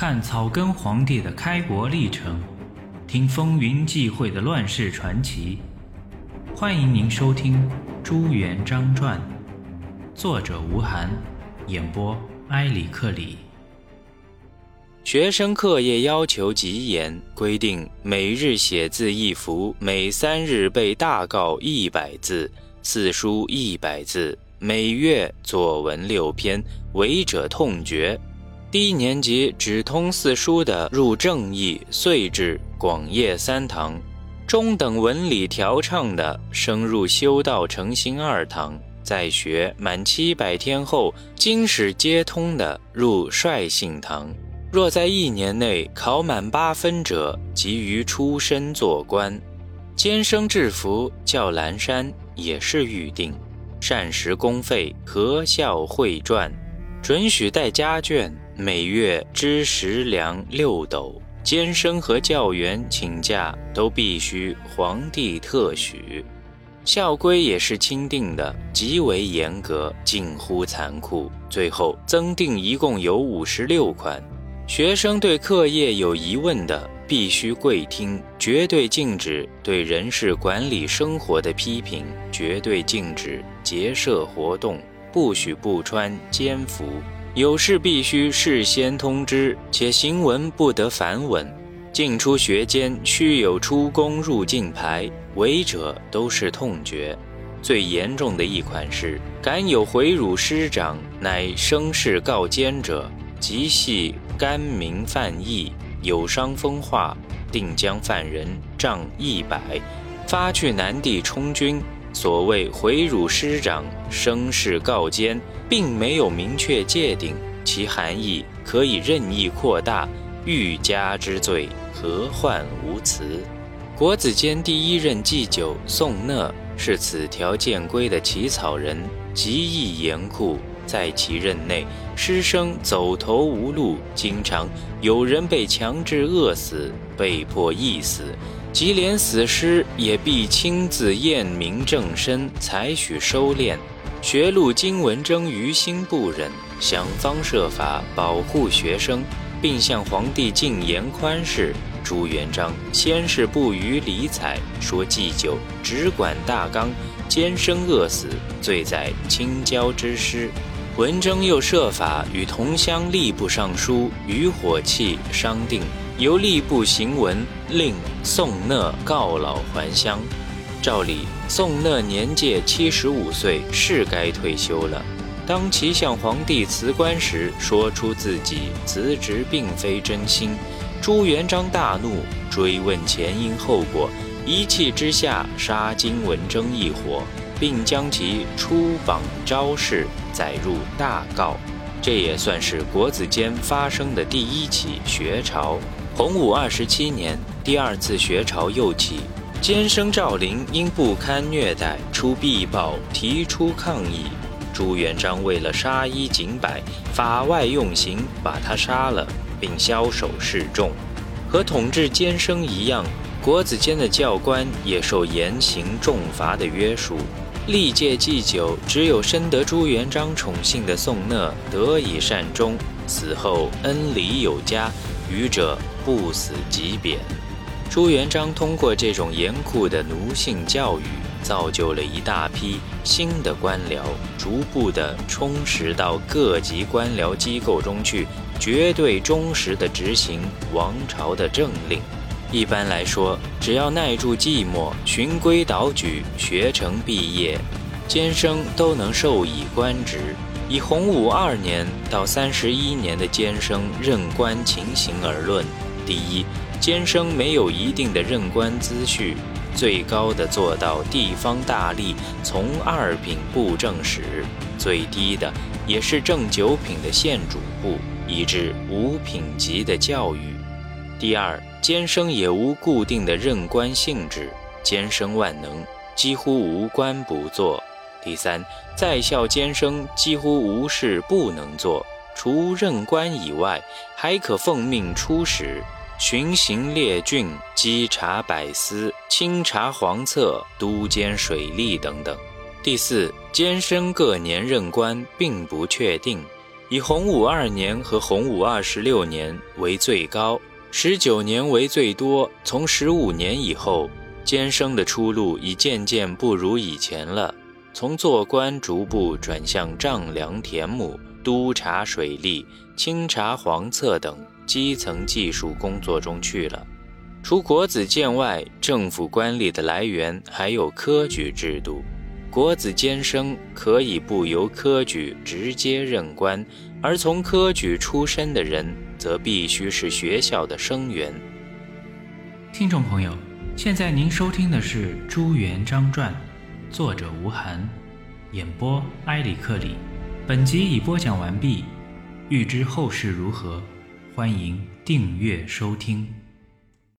看草根皇帝的开国历程，听风云际会的乱世传奇。欢迎您收听《朱元璋传》，作者吴晗，演播埃里克里。学生课业要求极严，规定每日写字一幅，每三日背大告一百字，四书一百字，每月作文六篇，违者痛绝。低年级只通四书的入正义、岁至、广业三堂；中等文理调畅的升入修道成心二堂。在学满七百天后，经史皆通的入率性堂。若在一年内考满八分者，即于出身做官。监生制服叫蓝山也是预定，膳食公费合校会传，准许带家眷。每月支食粮六斗，监生和教员请假都必须皇帝特许。校规也是钦定的，极为严格，近乎残酷。最后增订一共有五十六款。学生对课业有疑问的，必须跪听，绝对禁止对人事管理生活的批评，绝对禁止结社活动，不许不穿监服。有事必须事先通知，且行文不得反文。进出学监须有出宫入境牌，违者都是痛决。最严重的一款是：敢有回辱师长，乃生事告奸者，即系干民犯义，有伤风化，定将犯人杖一百，发去南地充军。所谓回辱师长、声势告奸，并没有明确界定，其含义可以任意扩大，欲加之罪，何患无辞？国子监第一任祭酒宋讷是此条建规的起草人，极易严酷，在其任内，师生走投无路，经常有人被强制饿死，被迫缢死。即连死尸也必亲自验明正身，才许收敛。学路经文征于心不忍，想方设法保护学生，并向皇帝进言宽释。朱元璋先是不予理睬，说祭酒只管大纲，奸生饿死，罪在清交之师。文征又设法与同乡吏部尚书于火器商定。由吏部行文令宋讷告老还乡。照理，宋讷年届七十五岁，是该退休了。当其向皇帝辞官时，说出自己辞职并非真心。朱元璋大怒，追问前因后果，一气之下杀金文征一伙，并将其出榜招式载入大诰。这也算是国子监发生的第一起学潮。洪武二十七年，第二次学潮又起，监生赵林因不堪虐待，出必报提出抗议。朱元璋为了杀一儆百，法外用刑，把他杀了，并枭首示众。和统治监生一样，国子监的教官也受严刑重罚的约束。历届祭酒，只有深得朱元璋宠幸的宋讷得以善终，死后恩礼有加，余者。不死即贬。朱元璋通过这种严酷的奴性教育，造就了一大批新的官僚，逐步地充实到各级官僚机构中去，绝对忠实地执行王朝的政令。一般来说，只要耐住寂寞，循规蹈矩，学成毕业，监生都能授以官职。以洪武二年到三十一年的监生任官情形而论。第一，监生没有一定的任官资序，最高的做到地方大吏从二品布政使，最低的也是正九品的县主簿，以至五品级的教育。第二，监生也无固定的任官性质，监生万能，几乎无官不做。第三，在校监生几乎无事不能做，除任官以外，还可奉命出使。巡行列郡、稽查百司、清查黄册、督监水利等等。第四，监生各年任官并不确定，以洪武二年和洪武二十六年为最高，十九年为最多。从十五年以后，监生的出路已渐渐不如以前了，从做官逐步转向丈量田亩、督察水利、清查黄册等基层技术工作中去了。除国子监外，政府官吏的来源还有科举制度。国子监生可以不由科举直接任官，而从科举出身的人则必须是学校的生员。听众朋友，现在您收听的是《朱元璋传》，作者吴晗，演播埃里克里。本集已播讲完毕。欲知后事如何，欢迎订阅收听。